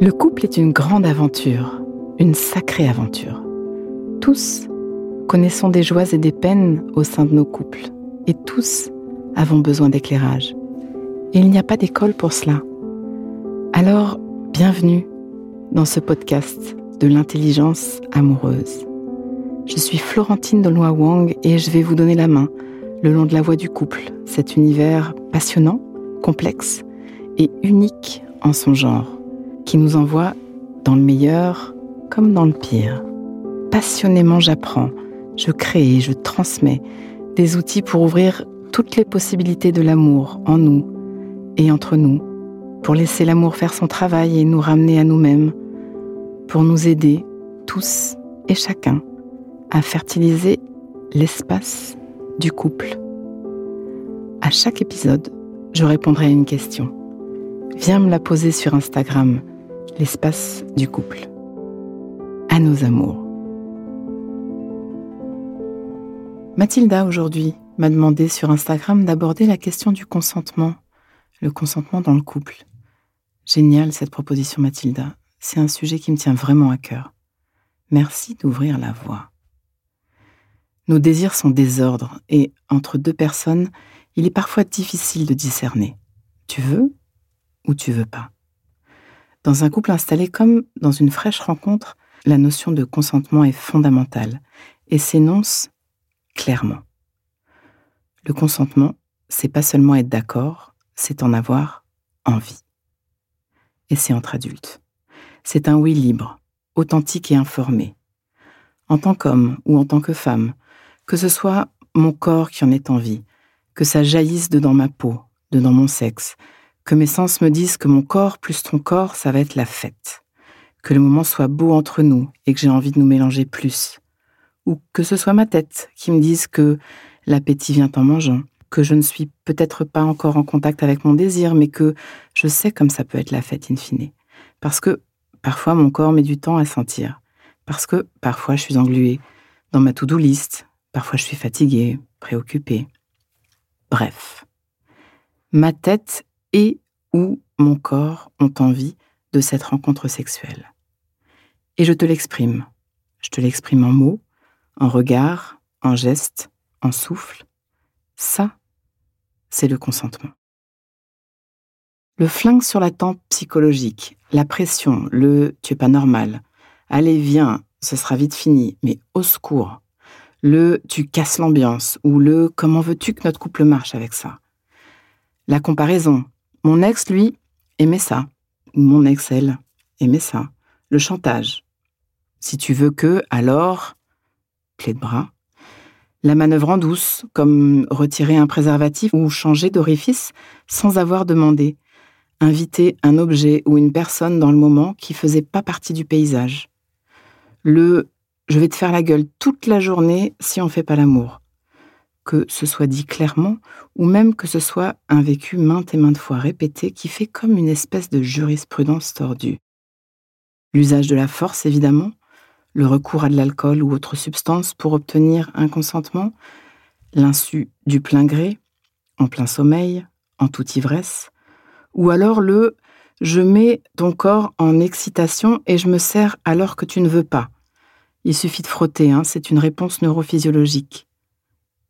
Le couple est une grande aventure, une sacrée aventure. Tous connaissons des joies et des peines au sein de nos couples, et tous avons besoin d'éclairage. Et il n'y a pas d'école pour cela. Alors, bienvenue dans ce podcast de l'intelligence amoureuse. Je suis Florentine de Wang et je vais vous donner la main le long de la voie du couple, cet univers passionnant, complexe et unique en son genre, qui nous envoie dans le meilleur comme dans le pire. Passionnément j'apprends, je crée et je transmets des outils pour ouvrir toutes les possibilités de l'amour en nous et entre nous, pour laisser l'amour faire son travail et nous ramener à nous-mêmes, pour nous aider tous et chacun à fertiliser l'espace du couple. À chaque épisode, je répondrai à une question. Viens me la poser sur Instagram, l'espace du couple. À nos amours. Mathilda aujourd'hui m'a demandé sur Instagram d'aborder la question du consentement, le consentement dans le couple. Génial cette proposition Mathilda, c'est un sujet qui me tient vraiment à cœur. Merci d'ouvrir la voie. Nos désirs sont désordres et entre deux personnes, il est parfois difficile de discerner. Tu veux ou tu veux pas. Dans un couple installé comme dans une fraîche rencontre, la notion de consentement est fondamentale et s'énonce clairement. Le consentement, c'est pas seulement être d'accord, c'est en avoir envie. Et c'est entre adultes. C'est un oui libre, authentique et informé. En tant qu'homme ou en tant que femme, que ce soit mon corps qui en ait envie, que ça jaillisse dedans ma peau, dedans mon sexe, que mes sens me disent que mon corps plus ton corps, ça va être la fête, que le moment soit beau entre nous et que j'ai envie de nous mélanger plus, ou que ce soit ma tête qui me dise que l'appétit vient en mangeant, que je ne suis peut-être pas encore en contact avec mon désir, mais que je sais comme ça peut être la fête in fine. Parce que parfois mon corps met du temps à sentir, parce que parfois je suis engluée dans ma to-do list, Parfois, je suis fatiguée, préoccupée. Bref, ma tête et ou mon corps ont envie de cette rencontre sexuelle. Et je te l'exprime. Je te l'exprime en mots, en regard, en gestes, en souffle. Ça, c'est le consentement. Le flingue sur la tempe psychologique, la pression, le tu es pas normal, allez viens, ce sera vite fini, mais au secours, le tu casses l'ambiance ou le comment veux-tu que notre couple marche avec ça? La comparaison. Mon ex, lui, aimait ça. Mon ex, elle, aimait ça. Le chantage. Si tu veux que, alors, clé de bras. La manœuvre en douce, comme retirer un préservatif ou changer d'orifice sans avoir demandé. Inviter un objet ou une personne dans le moment qui faisait pas partie du paysage. Le je vais te faire la gueule toute la journée si on fait pas l'amour. Que ce soit dit clairement, ou même que ce soit un vécu maintes et maintes fois répété qui fait comme une espèce de jurisprudence tordue. L'usage de la force, évidemment, le recours à de l'alcool ou autre substance pour obtenir un consentement, l'insu du plein gré, en plein sommeil, en toute ivresse, ou alors le je mets ton corps en excitation et je me sers alors que tu ne veux pas, il suffit de frotter, hein, c'est une réponse neurophysiologique.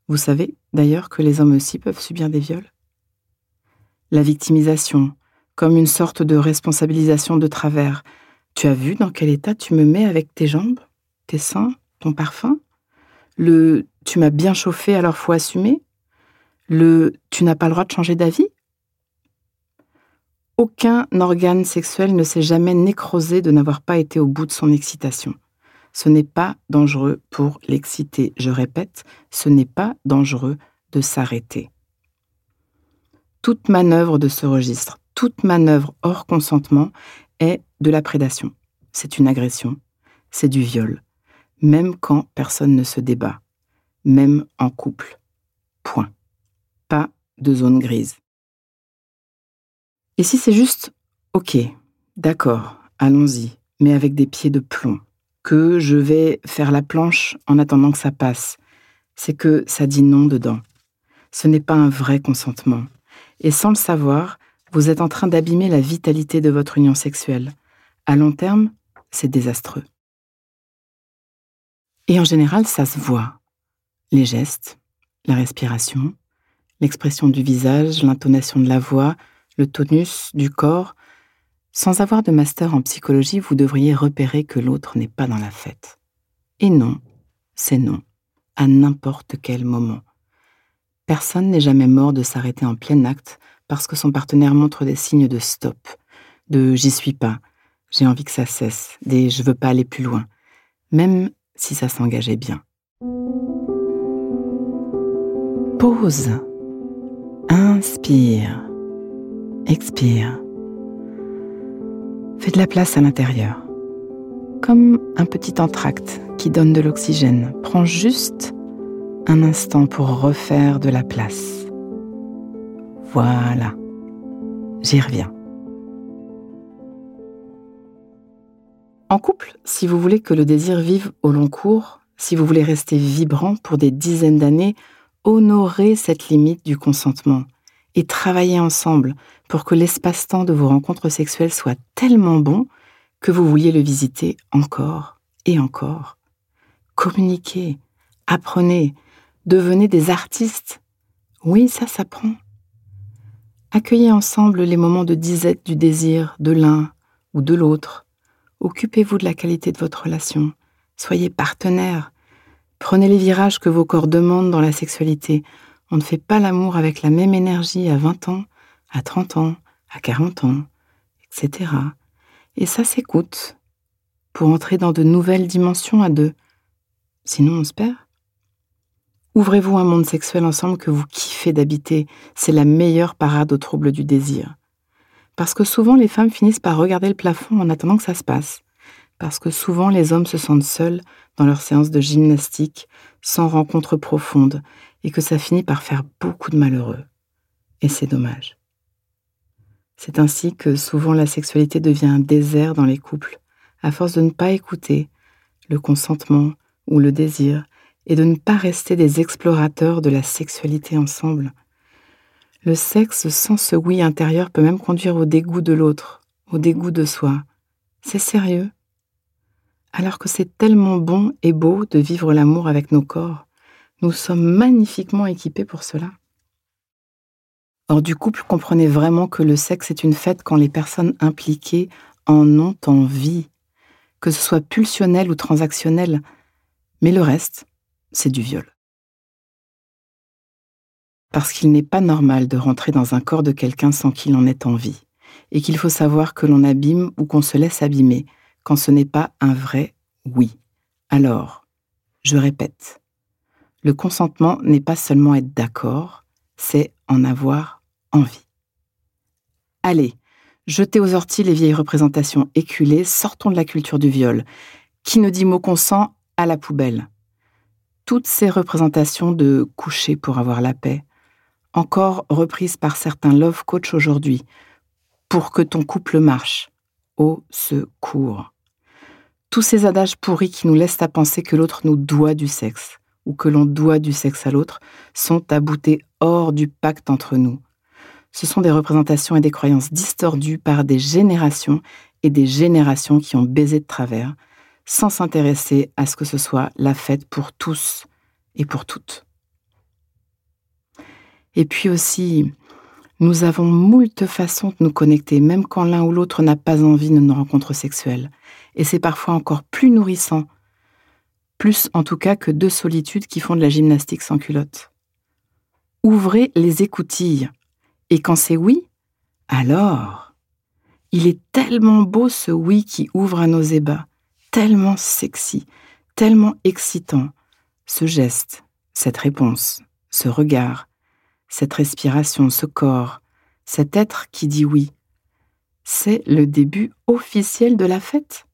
Vous savez d'ailleurs que les hommes aussi peuvent subir des viols La victimisation, comme une sorte de responsabilisation de travers. Tu as vu dans quel état tu me mets avec tes jambes, tes seins, ton parfum? Le tu m'as bien chauffé alors faut assumer? Le tu n'as pas le droit de changer d'avis? Aucun organe sexuel ne s'est jamais nécrosé de n'avoir pas été au bout de son excitation. Ce n'est pas dangereux pour l'exciter. Je répète, ce n'est pas dangereux de s'arrêter. Toute manœuvre de ce registre, toute manœuvre hors consentement est de la prédation. C'est une agression, c'est du viol, même quand personne ne se débat, même en couple. Point. Pas de zone grise. Et si c'est juste OK, d'accord, allons-y, mais avec des pieds de plomb, que je vais faire la planche en attendant que ça passe. C'est que ça dit non dedans. Ce n'est pas un vrai consentement. Et sans le savoir, vous êtes en train d'abîmer la vitalité de votre union sexuelle. À long terme, c'est désastreux. Et en général, ça se voit. Les gestes, la respiration, l'expression du visage, l'intonation de la voix, le tonus du corps. Sans avoir de master en psychologie, vous devriez repérer que l'autre n'est pas dans la fête. Et non, c'est non, à n'importe quel moment. Personne n'est jamais mort de s'arrêter en plein acte parce que son partenaire montre des signes de stop, de j'y suis pas, j'ai envie que ça cesse, des je veux pas aller plus loin, même si ça s'engageait bien. Pause. Inspire. Expire. Fais de la place à l'intérieur. Comme un petit entracte qui donne de l'oxygène. Prends juste un instant pour refaire de la place. Voilà. J'y reviens. En couple, si vous voulez que le désir vive au long cours, si vous voulez rester vibrant pour des dizaines d'années, honorez cette limite du consentement et travaillez ensemble pour que l'espace-temps de vos rencontres sexuelles soit tellement bon que vous vouliez le visiter encore et encore. Communiquez, apprenez, devenez des artistes. Oui, ça s'apprend. Accueillez ensemble les moments de disette du désir de l'un ou de l'autre Occupez-vous de la qualité de votre relation. Soyez partenaire. Prenez les virages que vos corps demandent dans la sexualité. On ne fait pas l'amour avec la même énergie à 20 ans, à 30 ans, à 40 ans, etc. Et ça s'écoute pour entrer dans de nouvelles dimensions à deux. Sinon, on se perd. Ouvrez-vous un monde sexuel ensemble que vous kiffez d'habiter. C'est la meilleure parade au trouble du désir. Parce que souvent les femmes finissent par regarder le plafond en attendant que ça se passe. Parce que souvent les hommes se sentent seuls dans leur séance de gymnastique, sans rencontre profonde, et que ça finit par faire beaucoup de malheureux. Et c'est dommage. C'est ainsi que souvent la sexualité devient un désert dans les couples, à force de ne pas écouter le consentement ou le désir, et de ne pas rester des explorateurs de la sexualité ensemble. Le sexe sans ce oui intérieur peut même conduire au dégoût de l'autre, au dégoût de soi. C'est sérieux? Alors que c'est tellement bon et beau de vivre l'amour avec nos corps, nous sommes magnifiquement équipés pour cela. Or du couple, comprenez vraiment que le sexe est une fête quand les personnes impliquées en ont envie, que ce soit pulsionnel ou transactionnel, mais le reste, c'est du viol. Parce qu'il n'est pas normal de rentrer dans un corps de quelqu'un sans qu'il en ait envie, et qu'il faut savoir que l'on abîme ou qu'on se laisse abîmer quand ce n'est pas un vrai oui. Alors, je répète, le consentement n'est pas seulement être d'accord, c'est en avoir envie. Allez, jetez aux orties les vieilles représentations éculées, sortons de la culture du viol. Qui ne dit mot consent à la poubelle Toutes ces représentations de coucher pour avoir la paix, encore reprise par certains love coach aujourd'hui, pour que ton couple marche. Au secours. Tous ces adages pourris qui nous laissent à penser que l'autre nous doit du sexe, ou que l'on doit du sexe à l'autre, sont aboutés hors du pacte entre nous. Ce sont des représentations et des croyances distordues par des générations et des générations qui ont baisé de travers, sans s'intéresser à ce que ce soit la fête pour tous et pour toutes. Et puis aussi, nous avons moult façons de nous connecter, même quand l'un ou l'autre n'a pas envie de nos rencontres sexuelles. Et c'est parfois encore plus nourrissant, plus en tout cas que deux solitudes qui font de la gymnastique sans culotte. Ouvrez les écoutilles. Et quand c'est oui, alors, il est tellement beau ce oui qui ouvre à nos ébats, tellement sexy, tellement excitant, ce geste, cette réponse, ce regard, cette respiration, ce corps, cet être qui dit oui. C'est le début officiel de la fête.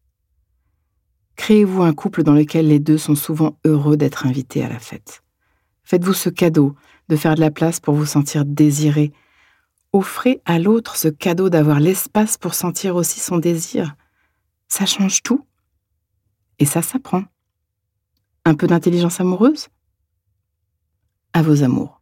Créez-vous un couple dans lequel les deux sont souvent heureux d'être invités à la fête. Faites-vous ce cadeau de faire de la place pour vous sentir désiré. Offrez à l'autre ce cadeau d'avoir l'espace pour sentir aussi son désir. Ça change tout. Et ça s'apprend. Un peu d'intelligence amoureuse? À vos amours.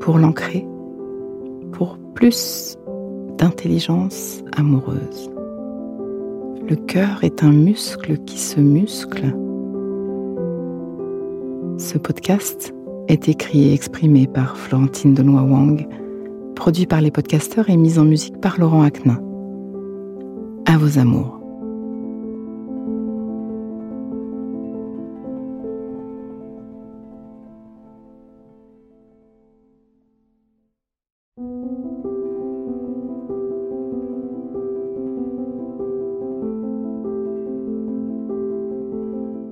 pour l'ancrer, pour plus d'intelligence amoureuse. Le cœur est un muscle qui se muscle. Ce podcast est écrit et exprimé par Florentine Denois Wang, produit par les podcasteurs et mis en musique par Laurent Aknin. À vos amours.